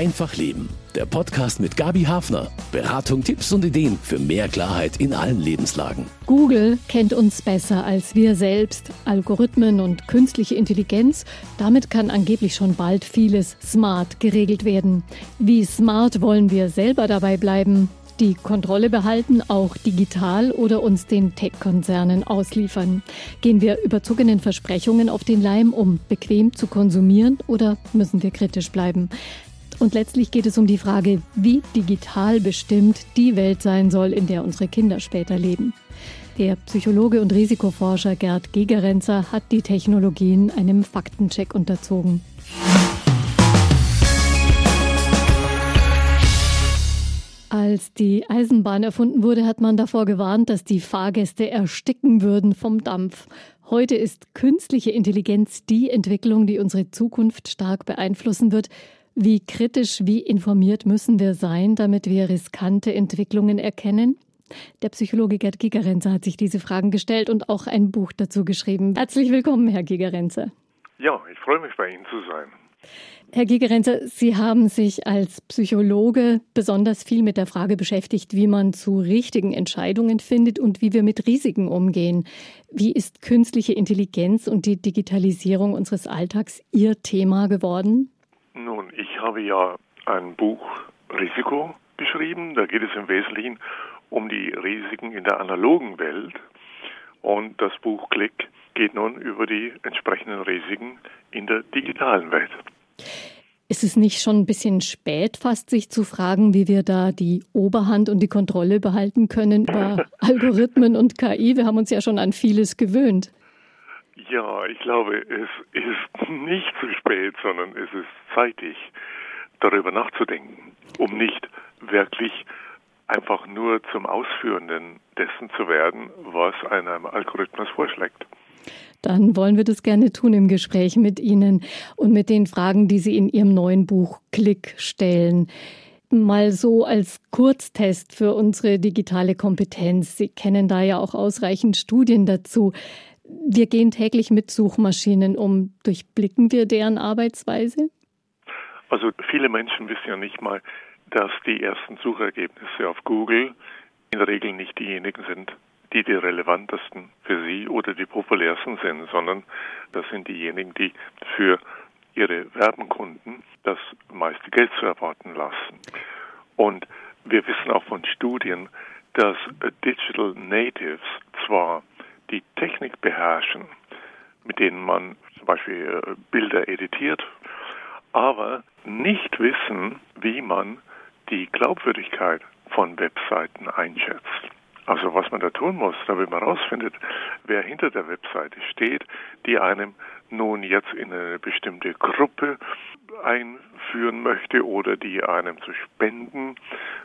Einfach Leben. Der Podcast mit Gabi Hafner. Beratung, Tipps und Ideen für mehr Klarheit in allen Lebenslagen. Google kennt uns besser als wir selbst. Algorithmen und künstliche Intelligenz, damit kann angeblich schon bald vieles smart geregelt werden. Wie smart wollen wir selber dabei bleiben? die Kontrolle behalten, auch digital oder uns den Tech-Konzernen ausliefern? Gehen wir überzogenen Versprechungen auf den Leim, um bequem zu konsumieren oder müssen wir kritisch bleiben? Und letztlich geht es um die Frage, wie digital bestimmt die Welt sein soll, in der unsere Kinder später leben. Der Psychologe und Risikoforscher Gerd Gegerenzer hat die Technologien einem Faktencheck unterzogen. Als die Eisenbahn erfunden wurde, hat man davor gewarnt, dass die Fahrgäste ersticken würden vom Dampf. Heute ist künstliche Intelligenz die Entwicklung, die unsere Zukunft stark beeinflussen wird. Wie kritisch, wie informiert müssen wir sein, damit wir riskante Entwicklungen erkennen? Der Psychologe Gerd Gigerenzer hat sich diese Fragen gestellt und auch ein Buch dazu geschrieben. Herzlich willkommen, Herr Gigerenzer. Ja, ich freue mich, bei Ihnen zu sein. Herr Gigerenzer, Sie haben sich als Psychologe besonders viel mit der Frage beschäftigt, wie man zu richtigen Entscheidungen findet und wie wir mit Risiken umgehen. Wie ist künstliche Intelligenz und die Digitalisierung unseres Alltags Ihr Thema geworden? Nun, ich habe ja ein Buch Risiko geschrieben. Da geht es im Wesentlichen um die Risiken in der analogen Welt. Und das Buch Klick geht nun über die entsprechenden Risiken in der digitalen Welt. Ist es nicht schon ein bisschen spät, fast sich zu fragen, wie wir da die Oberhand und die Kontrolle behalten können über Algorithmen und KI? Wir haben uns ja schon an vieles gewöhnt. Ja, ich glaube, es ist nicht zu spät, sondern es ist zeitig, darüber nachzudenken, um nicht wirklich einfach nur zum Ausführenden dessen zu werden, was einem Algorithmus vorschlägt. Dann wollen wir das gerne tun im Gespräch mit Ihnen und mit den Fragen, die Sie in Ihrem neuen Buch Klick stellen. Mal so als Kurztest für unsere digitale Kompetenz. Sie kennen da ja auch ausreichend Studien dazu. Wir gehen täglich mit Suchmaschinen um. Durchblicken wir deren Arbeitsweise? Also viele Menschen wissen ja nicht mal, dass die ersten Suchergebnisse auf Google in der Regel nicht diejenigen sind, die die relevantesten für sie oder die populärsten sind, sondern das sind diejenigen, die für ihre Werbenkunden das meiste Geld zu erwarten lassen. Und wir wissen auch von Studien, dass Digital Natives zwar die Technik beherrschen, mit denen man zum Beispiel äh, Bilder editiert, aber nicht wissen, wie man die Glaubwürdigkeit von Webseiten einschätzt. Also was man da tun muss, damit man herausfindet, wer hinter der Webseite steht, die einem nun jetzt in eine bestimmte Gruppe einführen möchte oder die einem zu Spenden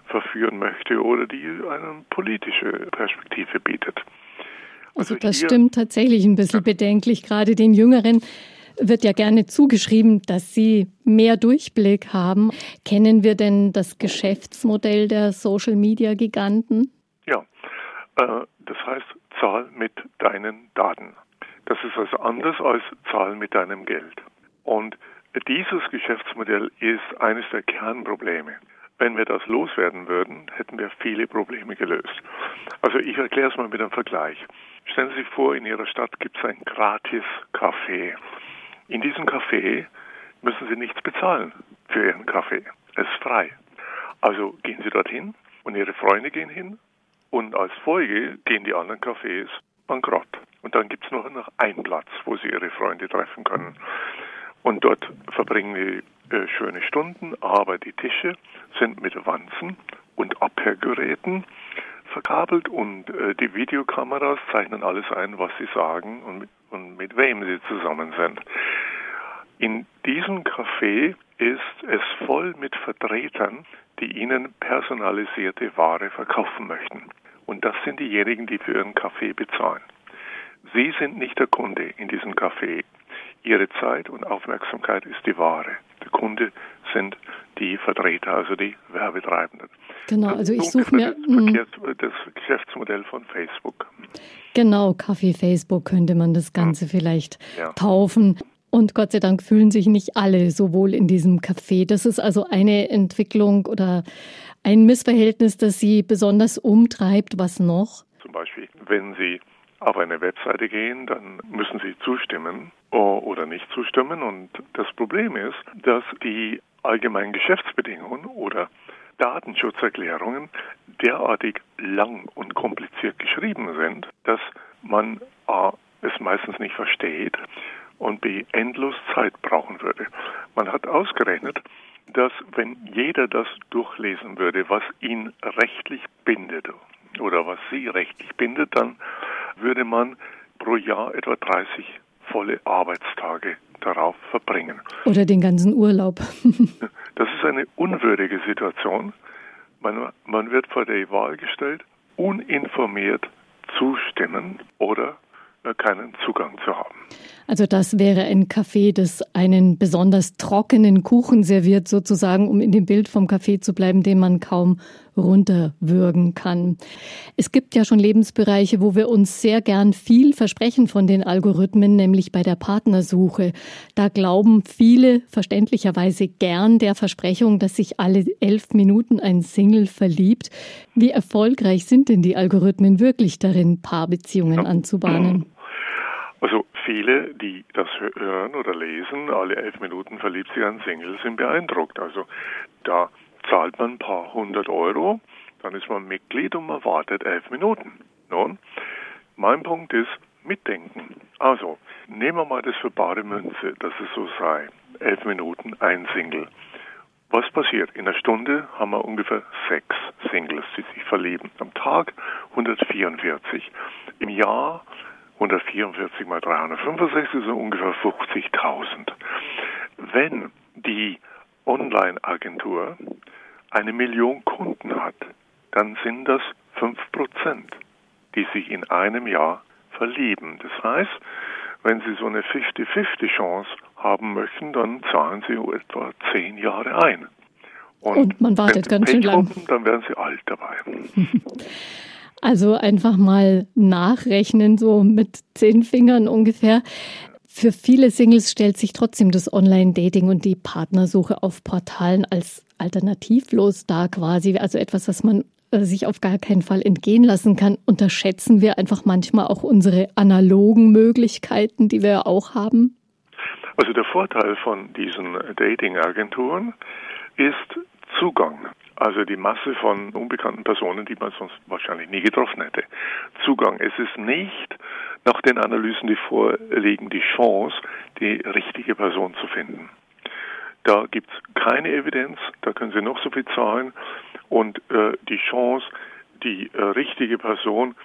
verführen möchte oder die eine politische Perspektive bietet. Also, also das stimmt tatsächlich ein bisschen ja. bedenklich. Gerade den Jüngeren wird ja gerne zugeschrieben, dass sie mehr Durchblick haben. Kennen wir denn das Geschäftsmodell der Social-Media-Giganten? Äh, das heißt, zahl mit deinen Daten. Das ist was anderes als zahl mit deinem Geld. Und dieses Geschäftsmodell ist eines der Kernprobleme. Wenn wir das loswerden würden, hätten wir viele Probleme gelöst. Also ich erkläre es mal mit einem Vergleich. Stellen Sie sich vor, in Ihrer Stadt gibt es ein gratis Café. In diesem Café müssen Sie nichts bezahlen für Ihren Kaffee. Es ist frei. Also gehen Sie dorthin und Ihre Freunde gehen hin und als Folge gehen die anderen Cafés bankrott. Und dann gibt es nur noch einen Platz, wo sie ihre Freunde treffen können. Und dort verbringen die äh, schöne Stunden, aber die Tische sind mit Wanzen und Abhörgeräten verkabelt und äh, die Videokameras zeichnen alles ein, was sie sagen und mit, und mit wem sie zusammen sind. In diesem Café ist es voll mit Vertretern, die ihnen personalisierte Ware verkaufen möchten. Und das sind diejenigen, die für ihren Kaffee bezahlen. Sie sind nicht der Kunde in diesem Café. Ihre Zeit und Aufmerksamkeit ist die Ware. Der Kunde sind die Vertreter, also die Werbetreibenden. Genau, also ich suche mir das, das, Geschäftsmodell von Facebook. Genau, Kaffee Facebook könnte man das Ganze vielleicht ja. taufen. Und Gott sei Dank fühlen sich nicht alle so wohl in diesem Café. Das ist also eine Entwicklung oder ein Missverhältnis, das Sie besonders umtreibt. Was noch? Zum Beispiel, wenn Sie auf eine Webseite gehen, dann müssen Sie zustimmen oder nicht zustimmen. Und das Problem ist, dass die allgemeinen Geschäftsbedingungen oder Datenschutzerklärungen derartig lang und kompliziert geschrieben sind, dass man A, es meistens nicht versteht und B, endlos Zeit brauchen würde. Man hat ausgerechnet, dass wenn jeder das durchlesen würde, was ihn rechtlich bindet oder was sie rechtlich bindet, dann würde man pro Jahr etwa 30 volle Arbeitstage darauf verbringen. Oder den ganzen Urlaub. das ist eine unwürdige Situation. Man, man wird vor die Wahl gestellt, uninformiert zustimmen oder keinen Zugang zu haben. Also das wäre ein Café, das einen besonders trockenen Kuchen serviert, sozusagen, um in dem Bild vom Café zu bleiben, den man kaum runterwürgen kann. Es gibt ja schon Lebensbereiche, wo wir uns sehr gern viel versprechen von den Algorithmen, nämlich bei der Partnersuche. Da glauben viele verständlicherweise gern der Versprechung, dass sich alle elf Minuten ein Single verliebt. Wie erfolgreich sind denn die Algorithmen wirklich darin, Paarbeziehungen anzubahnen? Also viele, die das hören oder lesen, alle elf Minuten verliebt sich ein Single, sind beeindruckt. Also da zahlt man ein paar hundert Euro, dann ist man Mitglied und man wartet elf Minuten. Nun, mein Punkt ist, mitdenken. Also, nehmen wir mal das für bare Münze, dass es so sei. Elf Minuten, ein Single. Was passiert? In einer Stunde haben wir ungefähr sechs Singles, die sich verlieben. Am Tag 144. Im Jahr 144 mal 365 sind ungefähr 50.000. Wenn die Online-Agentur eine Million Kunden hat, dann sind das 5 Prozent, die sich in einem Jahr verlieben. Das heißt, wenn Sie so eine 50-50 Chance haben möchten, dann zahlen Sie etwa 10 Jahre ein. Und, Und man wartet ganz schön lang. Dann werden Sie alt dabei. Also einfach mal nachrechnen, so mit zehn Fingern ungefähr. Für viele Singles stellt sich trotzdem das Online-Dating und die Partnersuche auf Portalen als alternativlos dar quasi, also etwas, was man äh, sich auf gar keinen Fall entgehen lassen kann. Unterschätzen wir einfach manchmal auch unsere analogen Möglichkeiten, die wir auch haben? Also der Vorteil von diesen Dating-Agenturen ist Zugang also die Masse von unbekannten Personen, die man sonst wahrscheinlich nie getroffen hätte. Zugang. Es ist nicht nach den Analysen, die vorliegen, die Chance, die richtige Person zu finden. Da gibt es keine Evidenz, da können Sie noch so viel zahlen und äh, die Chance, die äh, richtige Person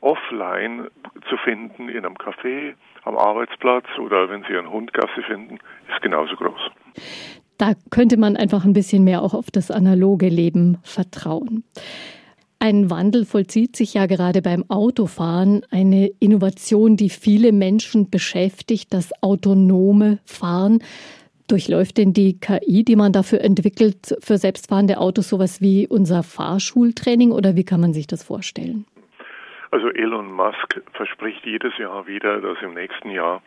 offline zu finden in einem Café, am Arbeitsplatz oder wenn Sie einen Hundgasse finden, ist genauso groß. Da könnte man einfach ein bisschen mehr auch auf das analoge Leben vertrauen. Ein Wandel vollzieht sich ja gerade beim Autofahren, eine Innovation, die viele Menschen beschäftigt, das autonome Fahren. Durchläuft denn die KI, die man dafür entwickelt, für selbstfahrende Autos sowas wie unser Fahrschultraining oder wie kann man sich das vorstellen? Also Elon Musk verspricht jedes Jahr wieder, dass im nächsten Jahr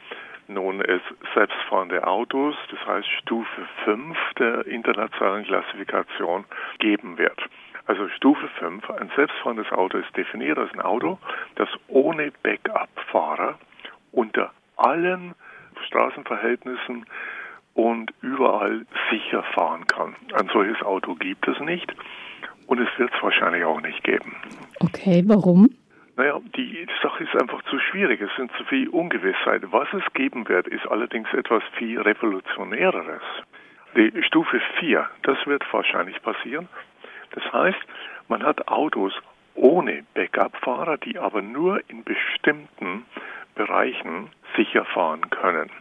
nun es selbstfahrende Autos, das heißt Stufe 5 der internationalen Klassifikation, geben wird. Also Stufe 5, ein selbstfahrendes Auto ist definiert als ein Auto, das ohne Backup-Fahrer unter allen Straßenverhältnissen und überall sicher fahren kann. Ein solches Auto gibt es nicht und es wird es wahrscheinlich auch nicht geben. Okay, warum? Naja, die Sache ist einfach zu schwierig. Es sind zu viel Ungewissheit. Was es geben wird, ist allerdings etwas viel Revolutionäreres. Die Stufe 4, das wird wahrscheinlich passieren. Das heißt, man hat Autos ohne Backup-Fahrer, die aber nur in bestimmten Bereichen sicher fahren können.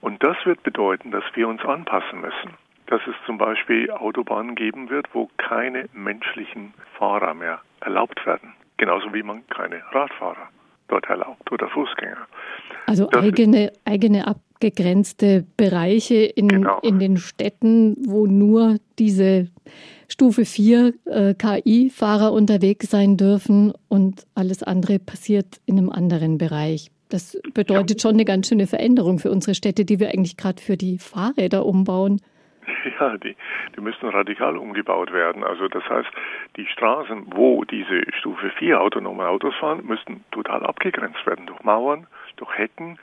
Und das wird bedeuten, dass wir uns anpassen müssen. Dass es zum Beispiel Autobahnen geben wird, wo keine menschlichen Fahrer mehr erlaubt werden. Genauso wie man keine Radfahrer dort erlaubt oder Fußgänger. Also eigene, eigene abgegrenzte Bereiche in, genau. in den Städten, wo nur diese Stufe 4 äh, KI-Fahrer unterwegs sein dürfen und alles andere passiert in einem anderen Bereich. Das bedeutet ja. schon eine ganz schöne Veränderung für unsere Städte, die wir eigentlich gerade für die Fahrräder umbauen. Ja, die, die müssen radikal umgebaut werden. Also das heißt, die Straßen, wo diese Stufe 4 autonome Autos fahren, müssten total abgegrenzt werden durch Mauern, durch Hecken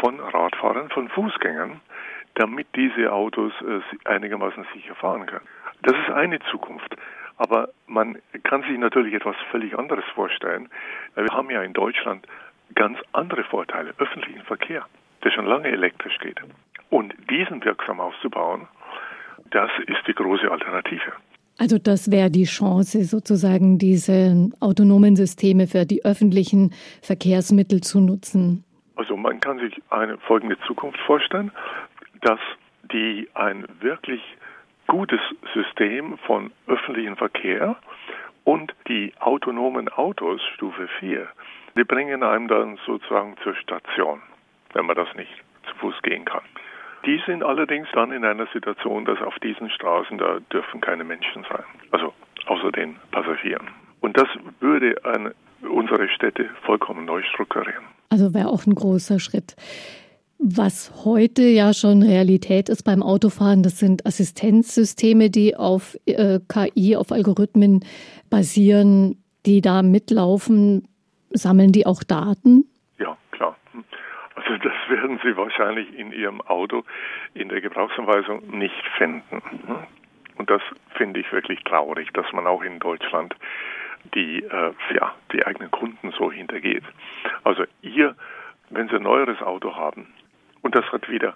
von Radfahrern, von Fußgängern, damit diese Autos äh, einigermaßen sicher fahren können. Das ist eine Zukunft. Aber man kann sich natürlich etwas völlig anderes vorstellen. Wir haben ja in Deutschland ganz andere Vorteile, öffentlichen Verkehr, der schon lange elektrisch geht. Und diesen wirksam auszubauen, das ist die große Alternative. Also das wäre die Chance, sozusagen diese autonomen Systeme für die öffentlichen Verkehrsmittel zu nutzen. Also man kann sich eine folgende Zukunft vorstellen, dass die ein wirklich gutes System von öffentlichem Verkehr und die autonomen Autos Stufe 4, die bringen einem dann sozusagen zur Station, wenn man das nicht zu Fuß gehen kann. Die sind allerdings dann in einer Situation, dass auf diesen Straßen da dürfen keine Menschen sein, also außer den Passagieren. Und das würde eine, unsere Städte vollkommen neu strukturieren. Also wäre auch ein großer Schritt. Was heute ja schon Realität ist beim Autofahren, das sind Assistenzsysteme, die auf äh, KI, auf Algorithmen basieren, die da mitlaufen. Sammeln die auch Daten? Also das werden Sie wahrscheinlich in Ihrem Auto in der Gebrauchsanweisung nicht finden. Und das finde ich wirklich traurig, dass man auch in Deutschland die, äh, ja, die eigenen Kunden so hintergeht. Also ihr, wenn Sie ein neueres Auto haben und das hat wieder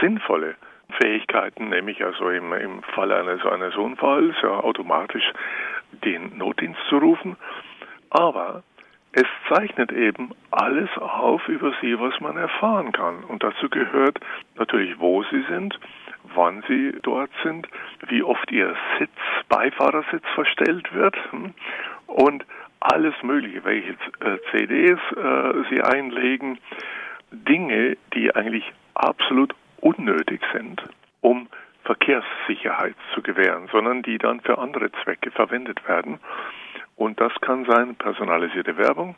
sinnvolle Fähigkeiten, nämlich also im, im Falle eines, eines Unfalls ja, automatisch den Notdienst zu rufen, aber es zeichnet eben alles auf über sie, was man erfahren kann. Und dazu gehört natürlich, wo sie sind, wann sie dort sind, wie oft ihr Sitz, Beifahrersitz verstellt wird hm, und alles Mögliche, welche äh, CDs äh, sie einlegen, Dinge, die eigentlich absolut unnötig sind, um Verkehrssicherheit zu gewähren, sondern die dann für andere Zwecke verwendet werden. Und das kann sein personalisierte Werbung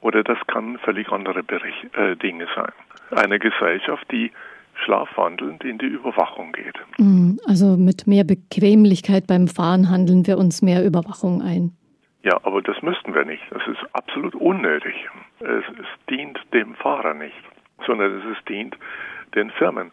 oder das kann völlig andere Bericht, äh, Dinge sein. Eine Gesellschaft, die schlafwandelnd in die Überwachung geht. Mm, also mit mehr Bequemlichkeit beim Fahren handeln wir uns mehr Überwachung ein. Ja, aber das müssten wir nicht. Das ist absolut unnötig. Es, es dient dem Fahrer nicht, sondern es dient den Firmen.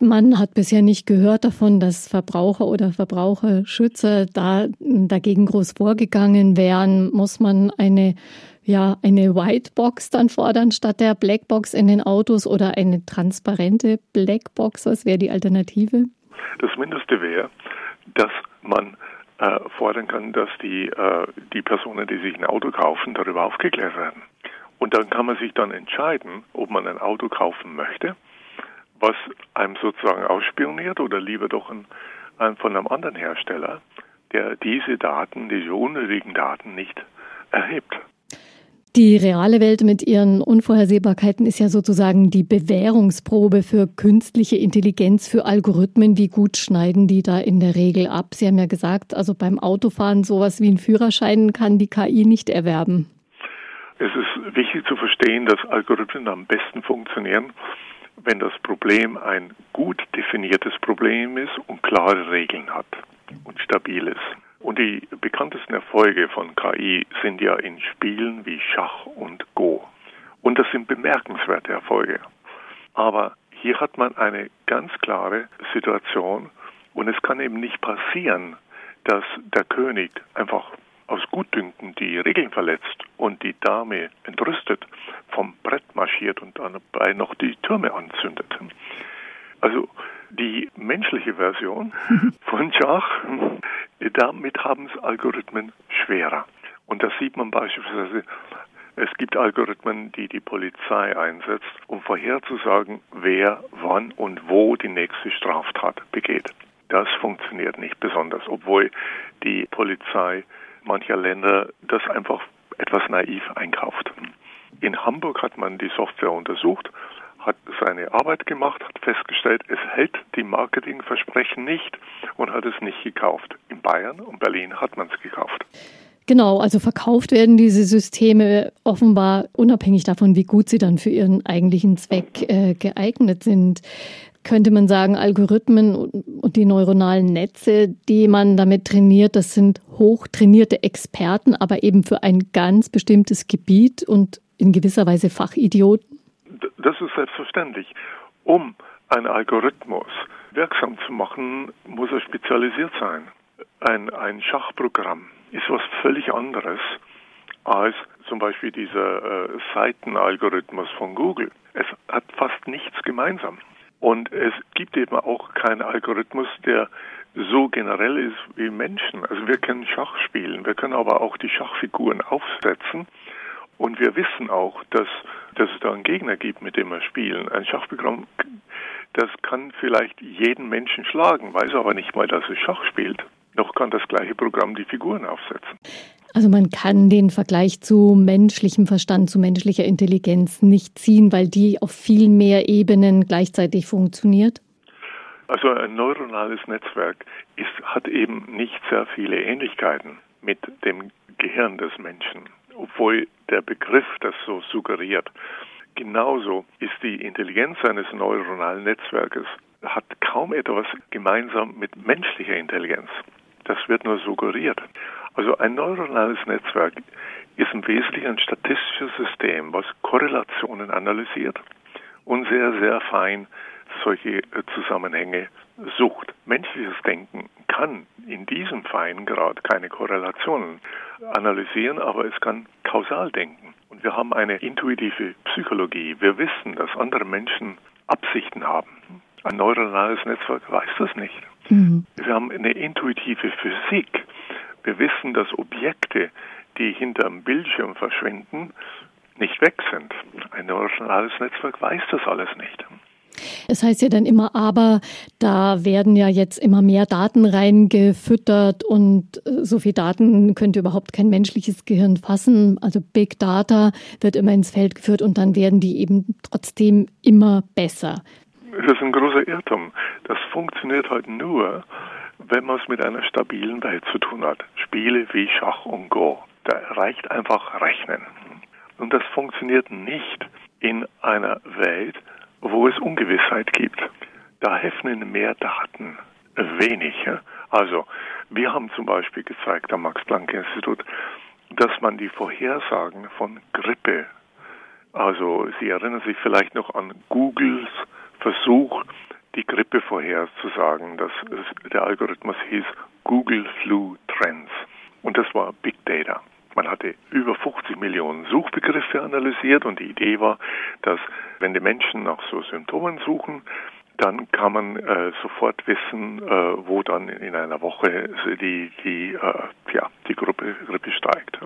Man hat bisher nicht gehört davon, dass Verbraucher oder Verbraucherschützer da dagegen groß vorgegangen wären. Muss man eine, ja, eine Whitebox dann fordern statt der Blackbox in den Autos oder eine transparente Blackbox? Was wäre die Alternative? Das Mindeste wäre, dass man äh, fordern kann, dass die, äh, die Personen, die sich ein Auto kaufen, darüber aufgeklärt werden. Und dann kann man sich dann entscheiden, ob man ein Auto kaufen möchte was einem sozusagen ausspioniert oder lieber doch ein, ein von einem anderen Hersteller, der diese Daten, diese unnötigen Daten nicht erhebt. Die reale Welt mit ihren Unvorhersehbarkeiten ist ja sozusagen die Bewährungsprobe für künstliche Intelligenz, für Algorithmen. Wie gut schneiden die da in der Regel ab? Sie haben ja gesagt, also beim Autofahren sowas wie ein Führerschein kann die KI nicht erwerben. Es ist wichtig zu verstehen, dass Algorithmen am besten funktionieren, wenn das Problem ein gut definiertes Problem ist und klare Regeln hat und stabil ist. Und die bekanntesten Erfolge von KI sind ja in Spielen wie Schach und Go. Und das sind bemerkenswerte Erfolge. Aber hier hat man eine ganz klare Situation und es kann eben nicht passieren, dass der König einfach aus Gutdünken die Regeln verletzt und die Dame entrüstet vom Brett marschiert und dabei noch die Türme anzündet. Also die menschliche Version von Schach, damit haben es Algorithmen schwerer. Und das sieht man beispielsweise, es gibt Algorithmen, die die Polizei einsetzt, um vorherzusagen, wer, wann und wo die nächste Straftat begeht. Das funktioniert nicht besonders, obwohl die Polizei mancher Länder das einfach etwas naiv einkauft. In Hamburg hat man die Software untersucht, hat seine Arbeit gemacht, hat festgestellt, es hält die Marketingversprechen nicht und hat es nicht gekauft. In Bayern und Berlin hat man es gekauft. Genau, also verkauft werden diese Systeme offenbar unabhängig davon, wie gut sie dann für ihren eigentlichen Zweck äh, geeignet sind könnte man sagen, Algorithmen und die neuronalen Netze, die man damit trainiert, das sind hochtrainierte Experten, aber eben für ein ganz bestimmtes Gebiet und in gewisser Weise Fachidioten? Das ist selbstverständlich. Um einen Algorithmus wirksam zu machen, muss er spezialisiert sein. Ein, ein Schachprogramm ist was völlig anderes als zum Beispiel dieser äh, Seitenalgorithmus von Google. Es hat fast nichts gemeinsam. Und es gibt eben auch keinen Algorithmus, der so generell ist wie Menschen. Also wir können Schach spielen, wir können aber auch die Schachfiguren aufsetzen und wir wissen auch, dass, dass es da einen Gegner gibt, mit dem wir spielen. Ein Schachprogramm, das kann vielleicht jeden Menschen schlagen, weiß aber nicht mal, dass es Schach spielt. Noch kann das gleiche Programm die Figuren aufsetzen. Also man kann den Vergleich zu menschlichem Verstand, zu menschlicher Intelligenz nicht ziehen, weil die auf viel mehr Ebenen gleichzeitig funktioniert? Also ein neuronales Netzwerk ist, hat eben nicht sehr viele Ähnlichkeiten mit dem Gehirn des Menschen, obwohl der Begriff das so suggeriert. Genauso ist die Intelligenz eines neuronalen Netzwerkes hat kaum etwas gemeinsam mit menschlicher Intelligenz. Das wird nur suggeriert. Also ein neuronales Netzwerk ist im Wesentlichen ein statistisches System, was Korrelationen analysiert und sehr, sehr fein solche äh, Zusammenhänge sucht. Menschliches Denken kann in diesem feinen Grad keine Korrelationen analysieren, aber es kann kausal denken. Und wir haben eine intuitive Psychologie. Wir wissen, dass andere Menschen Absichten haben. Ein neuronales Netzwerk weiß das nicht. Mhm. Wir haben eine intuitive Physik. Wir wissen, dass Objekte, die hinterm Bildschirm verschwinden, nicht weg sind. Ein neuronales Netzwerk weiß das alles nicht. Es heißt ja dann immer, aber da werden ja jetzt immer mehr Daten reingefüttert und äh, so viel Daten könnte überhaupt kein menschliches Gehirn fassen. Also Big Data wird immer ins Feld geführt und dann werden die eben trotzdem immer besser. Das ist ein großer Irrtum. Das funktioniert heute nur, wenn man es mit einer stabilen Welt zu tun hat. Spiele wie Schach und Go. Da reicht einfach Rechnen. Und das funktioniert nicht in einer Welt, wo es Ungewissheit gibt. Da helfen mehr Daten wenig. Also, wir haben zum Beispiel gezeigt am Max-Planck-Institut, dass man die Vorhersagen von Grippe, also Sie erinnern sich vielleicht noch an Googles Versuch, die Grippe vorherzusagen. Das ist, der Algorithmus hieß Google Flu Trends. Und das war Big Data. Man hatte über 50 Millionen Suchbegriffe analysiert und die Idee war, dass wenn die Menschen nach so Symptomen suchen, dann kann man äh, sofort wissen, äh, wo dann in einer Woche die, die, äh, ja, die Gruppe, Grippe steigt.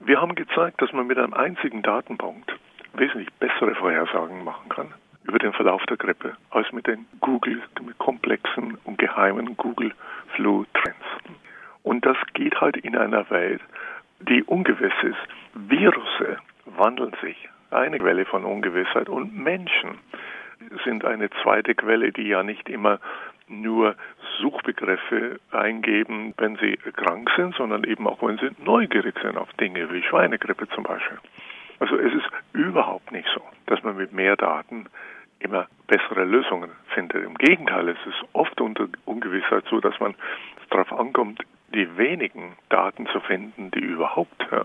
Wir haben gezeigt, dass man mit einem einzigen Datenpunkt wesentlich bessere Vorhersagen machen kann über den Verlauf der Grippe als mit den Google, mit komplexen und geheimen Google Flu Trends. Und das geht halt in einer Welt, die ungewiss ist. Virusse wandeln sich, eine Quelle von Ungewissheit und Menschen sind eine zweite Quelle, die ja nicht immer nur Suchbegriffe eingeben, wenn sie krank sind, sondern eben auch, wenn sie neugierig sind auf Dinge wie Schweinegrippe zum Beispiel. Also es ist überhaupt nicht so, dass man mit mehr Daten immer bessere Lösungen findet. Im Gegenteil, es ist oft unter Ungewissheit so, dass man darauf ankommt, die wenigen Daten zu finden, die überhaupt ja,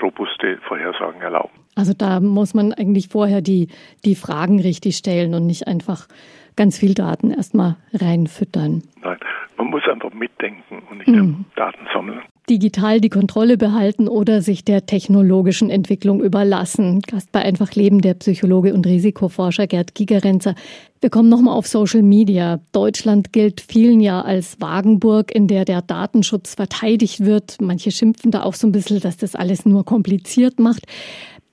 robuste Vorhersagen erlauben. Also da muss man eigentlich vorher die, die Fragen richtig stellen und nicht einfach ganz viel Daten erstmal reinfüttern. Nein, man muss einfach mitdenken und nicht mhm. Daten sammeln digital die Kontrolle behalten oder sich der technologischen Entwicklung überlassen. Gast bei Einfach Leben der Psychologe und Risikoforscher Gerd Gigerenzer. Wir kommen nochmal auf Social Media. Deutschland gilt vielen ja als Wagenburg, in der der Datenschutz verteidigt wird. Manche schimpfen da auch so ein bisschen, dass das alles nur kompliziert macht.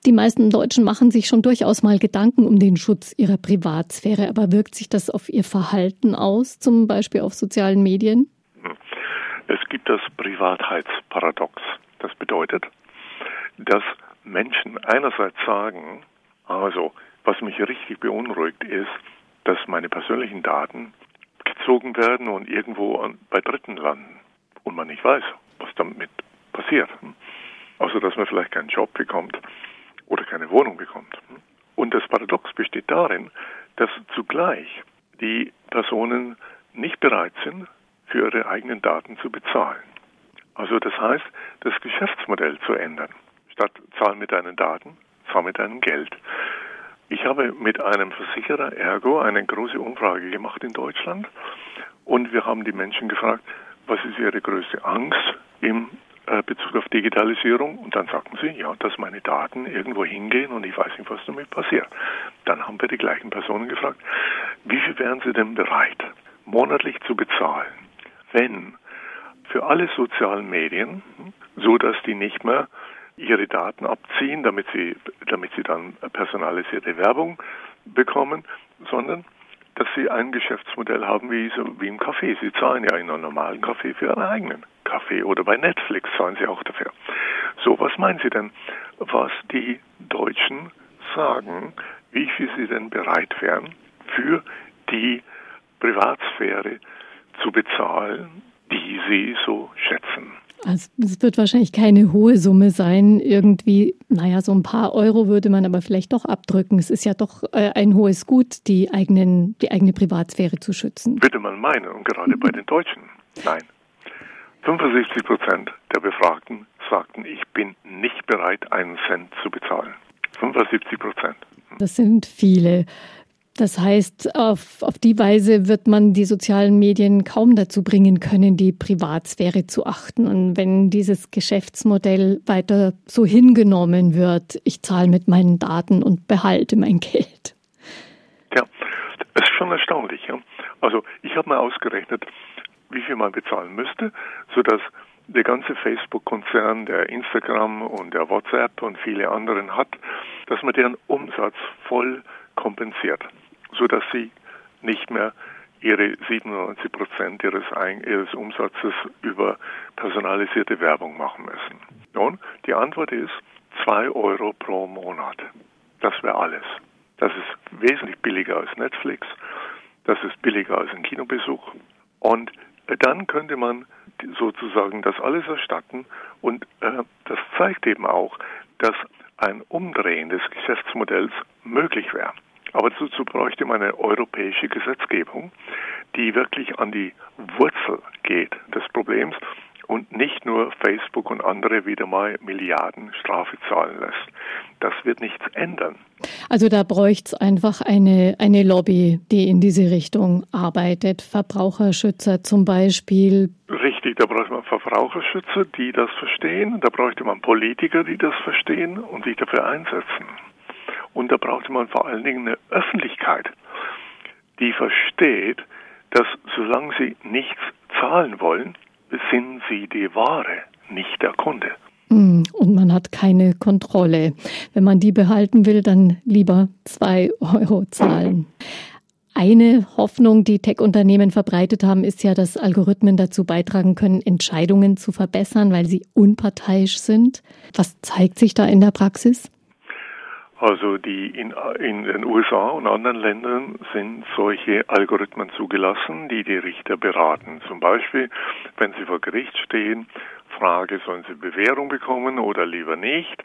Die meisten Deutschen machen sich schon durchaus mal Gedanken um den Schutz ihrer Privatsphäre. Aber wirkt sich das auf ihr Verhalten aus, zum Beispiel auf sozialen Medien? Es gibt das Privatheitsparadox. Das bedeutet, dass Menschen einerseits sagen, also was mich richtig beunruhigt ist, dass meine persönlichen Daten gezogen werden und irgendwo bei Dritten landen und man nicht weiß, was damit passiert. Also dass man vielleicht keinen Job bekommt oder keine Wohnung bekommt. Und das Paradox besteht darin, dass zugleich die Personen nicht bereit sind, für ihre eigenen Daten zu bezahlen. Also das heißt, das Geschäftsmodell zu ändern. Statt zahl mit deinen Daten, zahl mit deinem Geld. Ich habe mit einem Versicherer Ergo eine große Umfrage gemacht in Deutschland und wir haben die Menschen gefragt, was ist ihre größte Angst im äh, Bezug auf Digitalisierung und dann sagten sie, ja, dass meine Daten irgendwo hingehen und ich weiß nicht, was damit passiert. Dann haben wir die gleichen Personen gefragt, wie viel wären sie denn bereit, monatlich zu bezahlen, wenn für alle sozialen Medien, so dass die nicht mehr ihre Daten abziehen, damit sie, damit sie dann personalisierte Werbung bekommen, sondern dass sie ein Geschäftsmodell haben wie, so, wie im Café. Sie zahlen ja in einem normalen Café für ihren eigenen Kaffee oder bei Netflix zahlen sie auch dafür. So, was meinen Sie denn, was die Deutschen sagen, wie viel sie denn bereit wären, für die Privatsphäre zu bezahlen, die sie so schätzen? Also es wird wahrscheinlich keine hohe Summe sein. Irgendwie, naja, so ein paar Euro würde man aber vielleicht doch abdrücken. Es ist ja doch äh, ein hohes Gut, die, eigenen, die eigene Privatsphäre zu schützen. Würde man meinen, und gerade bei den Deutschen. Nein. 65 Prozent der Befragten sagten, ich bin nicht bereit, einen Cent zu bezahlen. 75 Prozent. Das sind viele. Das heißt, auf, auf die Weise wird man die sozialen Medien kaum dazu bringen können, die Privatsphäre zu achten. Und wenn dieses Geschäftsmodell weiter so hingenommen wird, ich zahle mit meinen Daten und behalte mein Geld. Ja, es ist schon erstaunlich. Ja? Also ich habe mal ausgerechnet, wie viel man bezahlen müsste, sodass der ganze Facebook-Konzern, der Instagram und der WhatsApp und viele anderen hat, dass man deren Umsatz voll kompensiert sodass sie nicht mehr ihre 97 Prozent ihres, ihres Umsatzes über personalisierte Werbung machen müssen. Nun, die Antwort ist 2 Euro pro Monat. Das wäre alles. Das ist wesentlich billiger als Netflix. Das ist billiger als ein Kinobesuch. Und dann könnte man sozusagen das alles erstatten. Und äh, das zeigt eben auch, dass ein Umdrehen des Geschäftsmodells möglich wäre. Aber dazu bräuchte man eine europäische Gesetzgebung, die wirklich an die Wurzel geht des Problems und nicht nur Facebook und andere wieder mal Milliarden Strafe zahlen lässt. Das wird nichts ändern. Also da bräuchte es einfach eine, eine Lobby, die in diese Richtung arbeitet. Verbraucherschützer zum Beispiel. Richtig, da bräuchte man Verbraucherschützer, die das verstehen. Da bräuchte man Politiker, die das verstehen und sich dafür einsetzen. Und da brauchte man vor allen Dingen eine Öffentlichkeit, die versteht, dass solange sie nichts zahlen wollen, sind sie die Ware, nicht der Kunde. Hm, und man hat keine Kontrolle. Wenn man die behalten will, dann lieber zwei Euro zahlen. Eine Hoffnung, die Tech-Unternehmen verbreitet haben, ist ja, dass Algorithmen dazu beitragen können, Entscheidungen zu verbessern, weil sie unparteiisch sind. Was zeigt sich da in der Praxis? Also die in, in den USA und anderen Ländern sind solche Algorithmen zugelassen, die die Richter beraten. Zum Beispiel, wenn sie vor Gericht stehen, Frage, sollen sie Bewährung bekommen oder lieber nicht,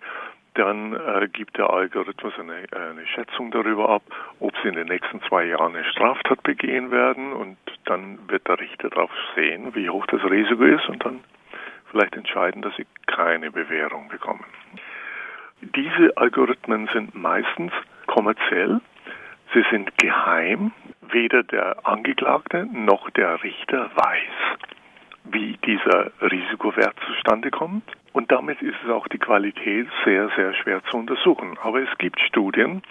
dann äh, gibt der Algorithmus eine, eine Schätzung darüber ab, ob sie in den nächsten zwei Jahren eine Straftat begehen werden und dann wird der Richter darauf sehen, wie hoch das Risiko ist und dann vielleicht entscheiden, dass sie keine Bewährung bekommen. Diese Algorithmen sind meistens kommerziell, sie sind geheim, weder der Angeklagte noch der Richter weiß, wie dieser Risikowert zustande kommt. Und damit ist es auch die Qualität sehr, sehr schwer zu untersuchen. Aber es gibt Studien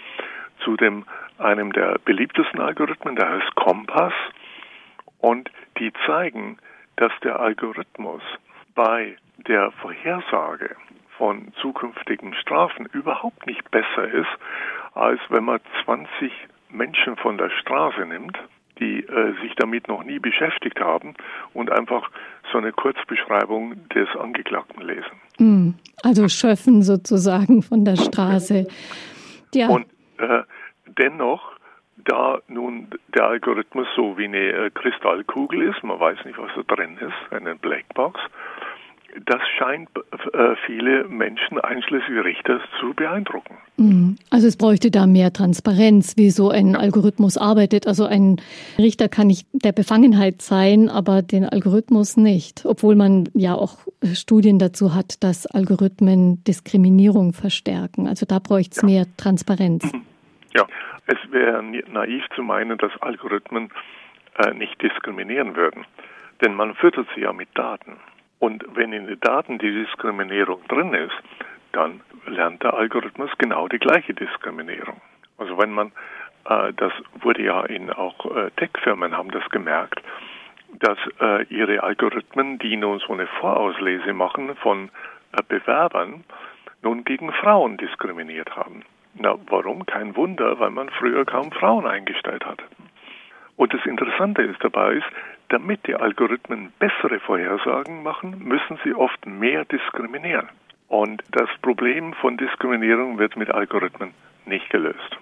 zu dem, einem der beliebtesten Algorithmen, der heißt Kompass. Und die zeigen, dass der Algorithmus bei der Vorhersage von zukünftigen Strafen überhaupt nicht besser ist, als wenn man 20 Menschen von der Straße nimmt, die äh, sich damit noch nie beschäftigt haben und einfach so eine Kurzbeschreibung des Angeklagten lesen. Hm, also schöpfen sozusagen von der Straße. Ja. Und äh, dennoch, da nun der Algorithmus so wie eine äh, Kristallkugel ist, man weiß nicht, was da drin ist, eine Blackbox, das scheint äh, viele Menschen, einschließlich Richter, zu beeindrucken. Mhm. Also es bräuchte da mehr Transparenz, wie so ein Algorithmus arbeitet. Also ein Richter kann nicht der Befangenheit sein, aber den Algorithmus nicht. Obwohl man ja auch Studien dazu hat, dass Algorithmen Diskriminierung verstärken. Also da bräuchte es ja. mehr Transparenz. Mhm. Ja, es wäre naiv zu meinen, dass Algorithmen äh, nicht diskriminieren würden. Denn man füttert sie ja mit Daten. Und wenn in den Daten die Diskriminierung drin ist, dann lernt der Algorithmus genau die gleiche Diskriminierung. Also wenn man, äh, das wurde ja in auch äh, Tech-Firmen haben das gemerkt, dass äh, ihre Algorithmen, die nun so eine Vorauslese machen von äh, Bewerbern, nun gegen Frauen diskriminiert haben. Na, warum? Kein Wunder, weil man früher kaum Frauen eingestellt hat. Und das Interessante ist dabei ist, damit die Algorithmen bessere Vorhersagen machen, müssen sie oft mehr diskriminieren. Und das Problem von Diskriminierung wird mit Algorithmen nicht gelöst.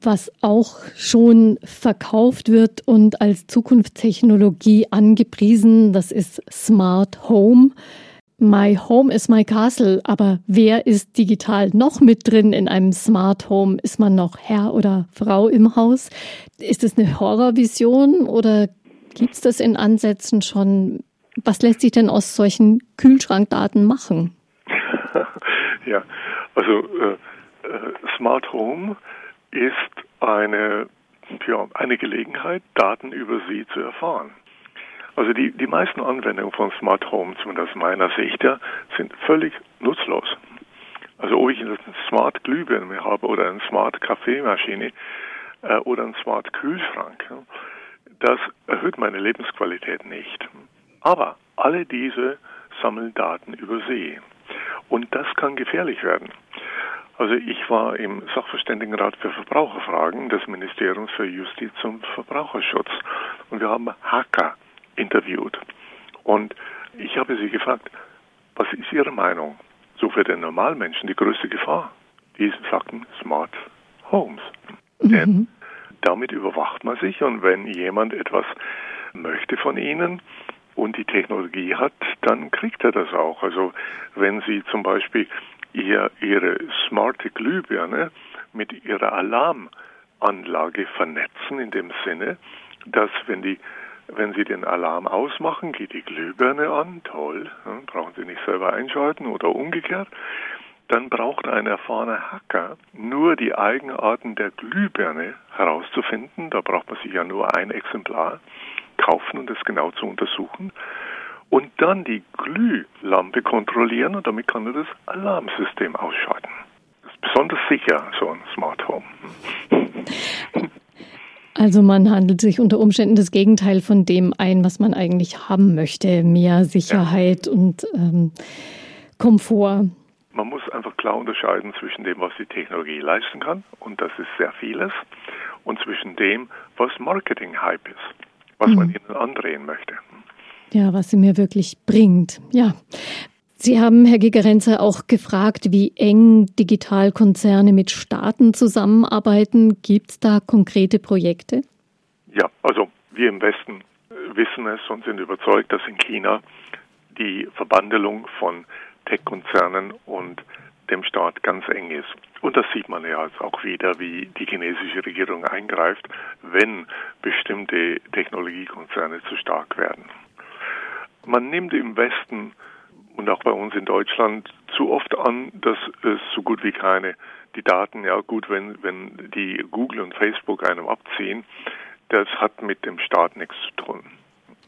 Was auch schon verkauft wird und als Zukunftstechnologie angepriesen, das ist Smart Home. My Home is my Castle, aber wer ist digital noch mit drin in einem Smart Home? Ist man noch Herr oder Frau im Haus? Ist es eine Horrorvision oder gibt es das in Ansätzen schon? Was lässt sich denn aus solchen Kühlschrankdaten machen? ja, also äh, äh, Smart Home ist eine, ja, eine Gelegenheit, Daten über Sie zu erfahren. Also die, die meisten Anwendungen von Smart Home, zumindest meiner Sicht, ja, sind völlig nutzlos. Also ob ich eine Smart Glühbirne habe oder eine Smart Kaffeemaschine äh, oder einen Smart Kühlschrank, ja, das erhöht meine Lebensqualität nicht. Aber alle diese sammeln Daten über See. Und das kann gefährlich werden. Also ich war im Sachverständigenrat für Verbraucherfragen des Ministeriums für Justiz und Verbraucherschutz und wir haben Hacker interviewt. Und ich habe sie gefragt, was ist Ihre Meinung? So für den Normalmenschen die größte Gefahr. Die sagten Smart Homes. Mhm. Denn damit überwacht man sich und wenn jemand etwas möchte von Ihnen und die Technologie hat, dann kriegt er das auch. Also wenn Sie zum Beispiel ihr, Ihre smarte Glühbirne mit Ihrer Alarmanlage vernetzen, in dem Sinne, dass wenn die wenn Sie den Alarm ausmachen, geht die Glühbirne an, toll, brauchen Sie nicht selber einschalten oder umgekehrt. Dann braucht ein erfahrener Hacker nur die Eigenarten der Glühbirne herauszufinden. Da braucht man sich ja nur ein Exemplar kaufen und das genau zu untersuchen. Und dann die Glühlampe kontrollieren und damit kann er das Alarmsystem ausschalten. Das ist besonders sicher, so ein Smart Home. Also man handelt sich unter Umständen das Gegenteil von dem ein, was man eigentlich haben möchte. Mehr Sicherheit ja. und ähm, Komfort. Man muss einfach klar unterscheiden zwischen dem, was die Technologie leisten kann, und das ist sehr vieles, und zwischen dem, was Marketing-Hype ist, was mhm. man ihnen andrehen möchte. Ja, was sie mir wirklich bringt. Ja. Sie haben, Herr Gigerenzer, auch gefragt, wie eng Digitalkonzerne mit Staaten zusammenarbeiten. Gibt es da konkrete Projekte? Ja, also wir im Westen wissen es und sind überzeugt, dass in China die Verbandelung von Tech-Konzernen und dem Staat ganz eng ist. Und das sieht man ja jetzt auch wieder, wie die chinesische Regierung eingreift, wenn bestimmte Technologiekonzerne zu stark werden. Man nimmt im Westen und auch bei uns in Deutschland zu oft an, dass es so gut wie keine die Daten, ja gut, wenn, wenn die Google und Facebook einem abziehen, das hat mit dem Staat nichts zu tun.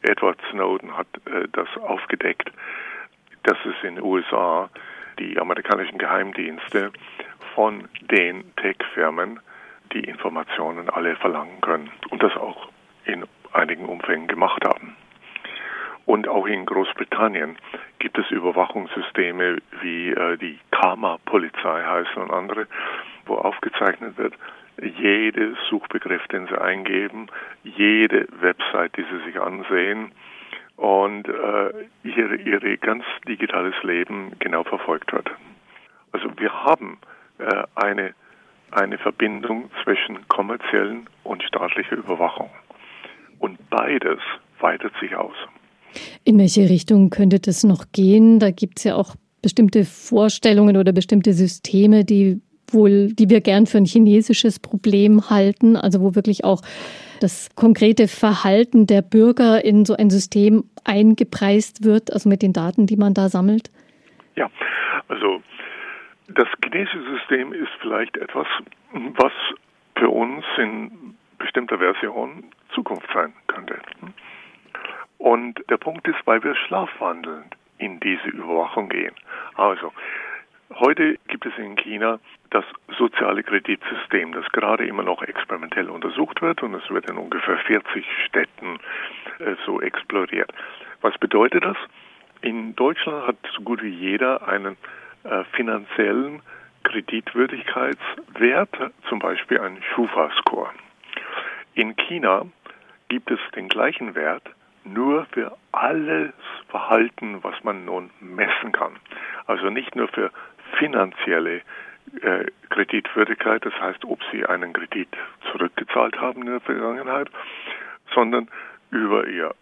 Edward Snowden hat äh, das aufgedeckt, dass es in den USA die amerikanischen Geheimdienste von den Tech-Firmen die Informationen alle verlangen können und das auch in einigen Umfängen gemacht haben. Und auch in Großbritannien gibt es Überwachungssysteme wie äh, die Karma-Polizei heißen und andere, wo aufgezeichnet wird, jede Suchbegriff, den sie eingeben, jede Website, die sie sich ansehen und äh, ihre, ihre ganz digitales Leben genau verfolgt wird. Also wir haben äh, eine, eine Verbindung zwischen kommerziellen und staatlicher Überwachung. Und beides weitet sich aus. In welche Richtung könnte das noch gehen? Da gibt es ja auch bestimmte Vorstellungen oder bestimmte Systeme, die wohl, die wir gern für ein chinesisches Problem halten, also wo wirklich auch das konkrete Verhalten der Bürger in so ein System eingepreist wird, also mit den Daten, die man da sammelt? Ja, also das chinesische System ist vielleicht etwas, was für uns in bestimmter Version Zukunft sein könnte. Und der Punkt ist, weil wir schlafwandelnd in diese Überwachung gehen. Also, heute gibt es in China das soziale Kreditsystem, das gerade immer noch experimentell untersucht wird und es wird in ungefähr 40 Städten äh, so exploriert. Was bedeutet das? In Deutschland hat so gut wie jeder einen äh, finanziellen Kreditwürdigkeitswert, zum Beispiel einen Schufa-Score. In China gibt es den gleichen Wert nur für alles Verhalten, was man nun messen kann. Also nicht nur für finanzielle äh, Kreditwürdigkeit, das heißt, ob sie einen Kredit zurückgezahlt haben in der Vergangenheit, sondern über ihr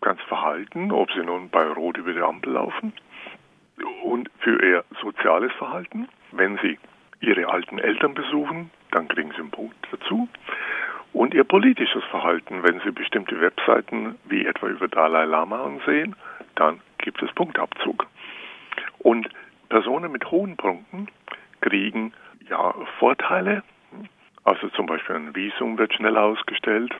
ganz Verhalten, ob sie nun bei Rot über die Ampel laufen und für ihr soziales Verhalten. Wenn sie ihre alten Eltern besuchen, dann kriegen sie einen Punkt dazu. Und ihr politisches Verhalten, wenn sie bestimmte Webseiten wie etwa über Dalai Lama ansehen, dann gibt es Punktabzug. Und Personen mit hohen Punkten kriegen ja Vorteile, also zum Beispiel ein Visum wird schneller ausgestellt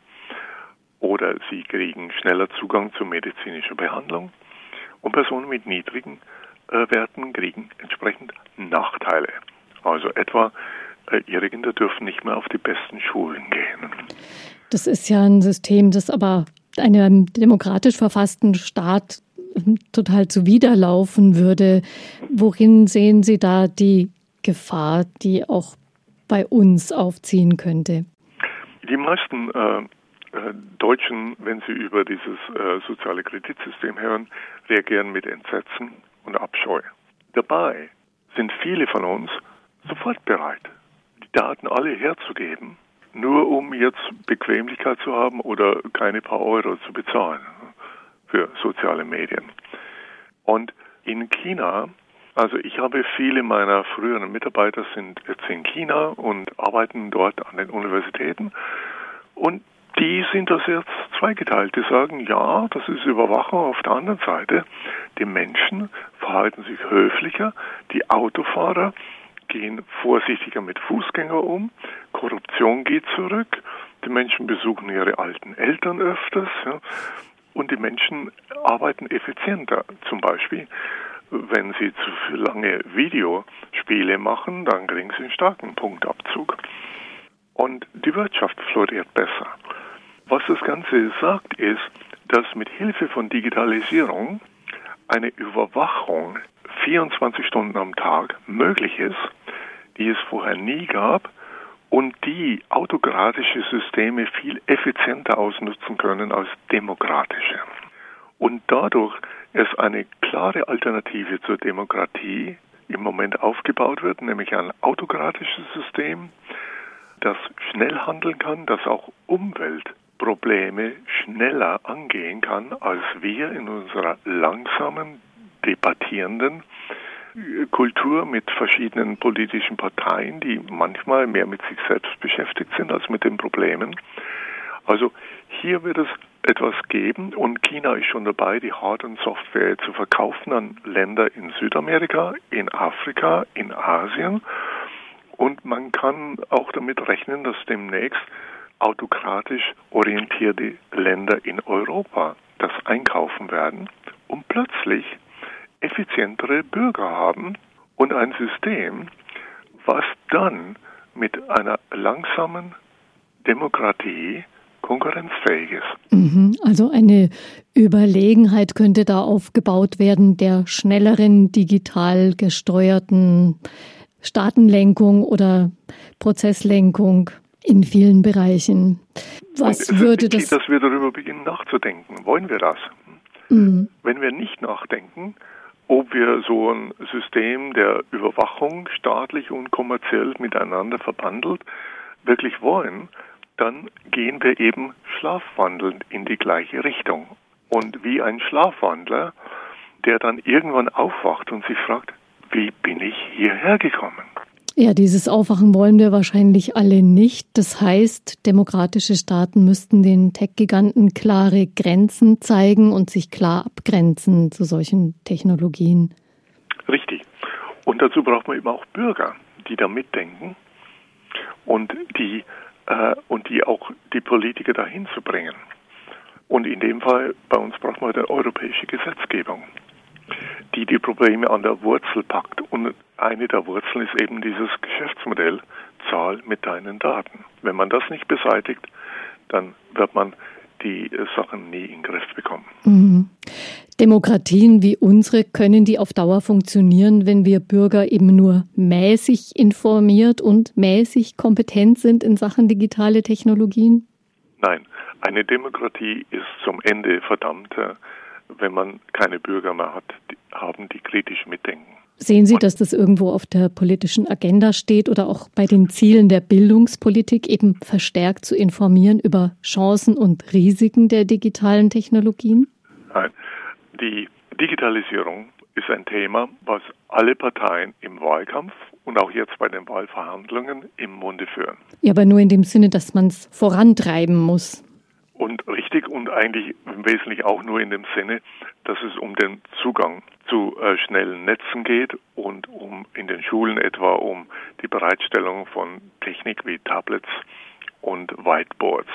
oder sie kriegen schneller Zugang zu medizinischer Behandlung und Personen mit niedrigen äh, Werten kriegen entsprechend Nachteile. Also etwa äh, ihre Kinder dürfen nicht mehr auf die besten Schulen gehen. Das ist ja ein System, das aber einem demokratisch verfassten Staat ähm, total zuwiderlaufen würde. Worin sehen Sie da die Gefahr, die auch bei uns aufziehen könnte? Die meisten äh, äh, Deutschen, wenn sie über dieses äh, soziale Kreditsystem hören, reagieren mit Entsetzen und Abscheu. Dabei sind viele von uns sofort bereit, die Daten alle herzugeben, nur um jetzt Bequemlichkeit zu haben oder keine paar Euro zu bezahlen für soziale Medien. Und in China also ich habe viele meiner früheren Mitarbeiter sind jetzt in China und arbeiten dort an den Universitäten und die sind das jetzt zweigeteilt. Die sagen, ja, das ist Überwachung. Auf der anderen Seite, die Menschen verhalten sich höflicher, die Autofahrer gehen vorsichtiger mit Fußgänger um, Korruption geht zurück, die Menschen besuchen ihre alten Eltern öfters ja, und die Menschen arbeiten effizienter. Zum Beispiel wenn Sie zu lange Videospiele machen, dann kriegen Sie einen starken Punktabzug. Und die Wirtschaft floriert besser. Was das Ganze sagt, ist, dass mit Hilfe von Digitalisierung eine Überwachung 24 Stunden am Tag möglich ist, die es vorher nie gab und die autokratische Systeme viel effizienter ausnutzen können als demokratische. Und dadurch es eine klare Alternative zur Demokratie im Moment aufgebaut wird, nämlich ein autokratisches System, das schnell handeln kann, das auch Umweltprobleme schneller angehen kann, als wir in unserer langsamen, debattierenden Kultur mit verschiedenen politischen Parteien, die manchmal mehr mit sich selbst beschäftigt sind als mit den Problemen. Also hier wird es etwas geben und China ist schon dabei, die Hard- und Software zu verkaufen an Länder in Südamerika, in Afrika, in Asien. Und man kann auch damit rechnen, dass demnächst autokratisch orientierte Länder in Europa das einkaufen werden und plötzlich effizientere Bürger haben und ein System, was dann mit einer langsamen Demokratie konkurrenzfähig ist. Mhm, also eine Überlegenheit könnte da aufgebaut werden der schnelleren digital gesteuerten Staatenlenkung oder Prozesslenkung in vielen Bereichen. Was würde das? Dass wir darüber beginnen nachzudenken. Wollen wir das? Mhm. Wenn wir nicht nachdenken, ob wir so ein System der Überwachung staatlich und kommerziell miteinander verbandelt wirklich wollen, dann gehen wir eben schlafwandelnd in die gleiche Richtung. und wie ein Schlafwandler, der dann irgendwann aufwacht und sich fragt, wie bin ich hierher gekommen? Ja, dieses Aufwachen wollen wir wahrscheinlich alle nicht. Das heißt, demokratische Staaten müssten den Tech-Giganten klare Grenzen zeigen und sich klar abgrenzen zu solchen Technologien. Richtig. Und dazu braucht man eben auch Bürger, die da mitdenken und die, äh, und die auch die Politiker dahin zu bringen. Und in dem Fall, bei uns braucht man eine europäische Gesetzgebung, die die Probleme an der Wurzel packt. Und eine der Wurzeln ist eben dieses Geschäftsmodell, Zahl mit deinen Daten. Wenn man das nicht beseitigt, dann wird man die Sachen nie in den Griff bekommen. Mhm. Demokratien wie unsere, können die auf Dauer funktionieren, wenn wir Bürger eben nur mäßig informiert und mäßig kompetent sind in Sachen digitale Technologien? Nein, eine Demokratie ist zum Ende verdammt, wenn man keine Bürger mehr hat, die haben, die kritisch mitdenken. Sehen Sie, dass das irgendwo auf der politischen Agenda steht oder auch bei den Zielen der Bildungspolitik eben verstärkt zu informieren über Chancen und Risiken der digitalen Technologien? Nein, die Digitalisierung ist ein Thema, was alle Parteien im Wahlkampf und auch jetzt bei den Wahlverhandlungen im Munde führen. Ja, aber nur in dem Sinne, dass man es vorantreiben muss. Und richtig und eigentlich im Wesentlichen auch nur in dem Sinne, dass es um den Zugang zu äh, schnellen Netzen geht und um in den Schulen etwa um die Bereitstellung von Technik wie Tablets und Whiteboards.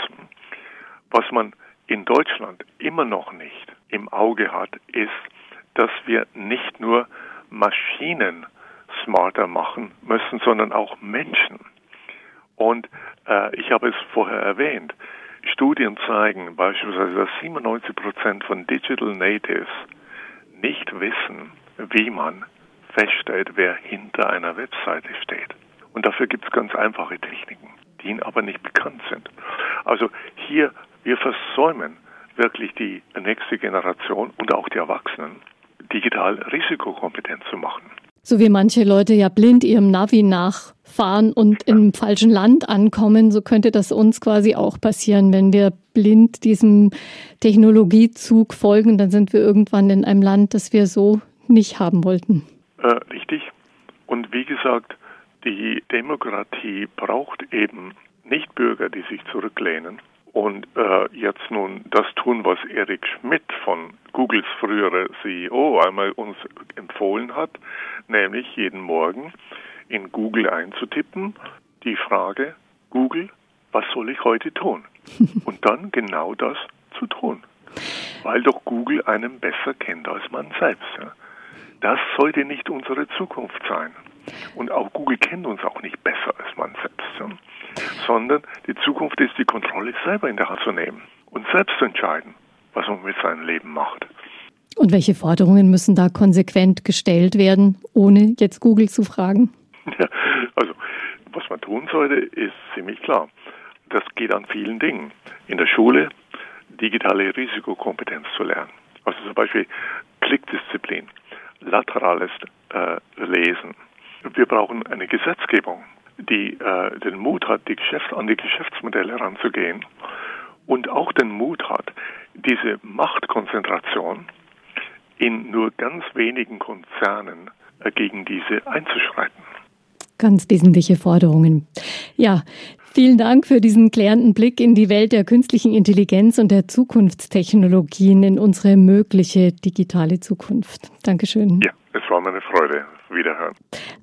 Was man in Deutschland immer noch nicht im Auge hat, ist, dass wir nicht nur Maschinen smarter machen müssen, sondern auch Menschen. Und äh, ich habe es vorher erwähnt, Studien zeigen beispielsweise, dass 97 Prozent von Digital Natives nicht wissen, wie man feststellt, wer hinter einer Webseite steht. Und dafür gibt es ganz einfache Techniken, die ihnen aber nicht bekannt sind. Also hier, wir versäumen wirklich die nächste Generation und auch die Erwachsenen digital risikokompetent zu machen. So wie manche Leute ja blind ihrem Navi nachfahren und im falschen Land ankommen, so könnte das uns quasi auch passieren. Wenn wir blind diesem Technologiezug folgen, dann sind wir irgendwann in einem Land, das wir so nicht haben wollten. Äh, richtig. Und wie gesagt, die Demokratie braucht eben nicht Bürger, die sich zurücklehnen, und äh, jetzt nun das tun, was Erik Schmidt von Googles frühere CEO einmal uns empfohlen hat, nämlich jeden Morgen in Google einzutippen, die Frage, Google, was soll ich heute tun? Und dann genau das zu tun. Weil doch Google einen besser kennt als man selbst. Ja. Das sollte nicht unsere Zukunft sein. Und auch Google kennt uns auch nicht besser als man selbst. Ja sondern die Zukunft ist, die Kontrolle selber in der Hand zu nehmen und selbst zu entscheiden, was man mit seinem Leben macht. Und welche Forderungen müssen da konsequent gestellt werden, ohne jetzt Google zu fragen? Ja, also, was man tun sollte, ist ziemlich klar. Das geht an vielen Dingen. In der Schule digitale Risikokompetenz zu lernen. Also zum Beispiel Klickdisziplin, laterales äh, Lesen. Wir brauchen eine Gesetzgebung, die äh, den Mut hat, die Geschäfts an die Geschäftsmodelle heranzugehen und auch den Mut hat, diese Machtkonzentration in nur ganz wenigen Konzernen äh, gegen diese einzuschreiten. Ganz wesentliche Forderungen. Ja, vielen Dank für diesen klärenden Blick in die Welt der künstlichen Intelligenz und der Zukunftstechnologien in unsere mögliche digitale Zukunft. Dankeschön. Ja, es war mir eine Freude. Wiederhören.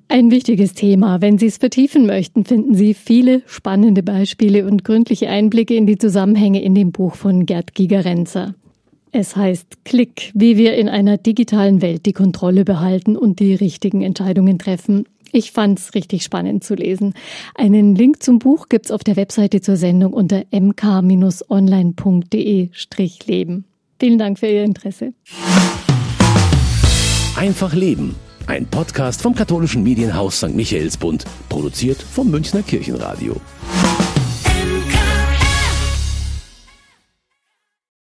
Ein wichtiges Thema. Wenn Sie es vertiefen möchten, finden Sie viele spannende Beispiele und gründliche Einblicke in die Zusammenhänge in dem Buch von Gerd Gigerenzer. Es heißt Klick, wie wir in einer digitalen Welt die Kontrolle behalten und die richtigen Entscheidungen treffen. Ich fand es richtig spannend zu lesen. Einen Link zum Buch gibt es auf der Webseite zur Sendung unter mk-online.de-leben. Vielen Dank für Ihr Interesse. Einfach leben ein Podcast vom katholischen Medienhaus St. Michaelsbund, produziert vom Münchner Kirchenradio.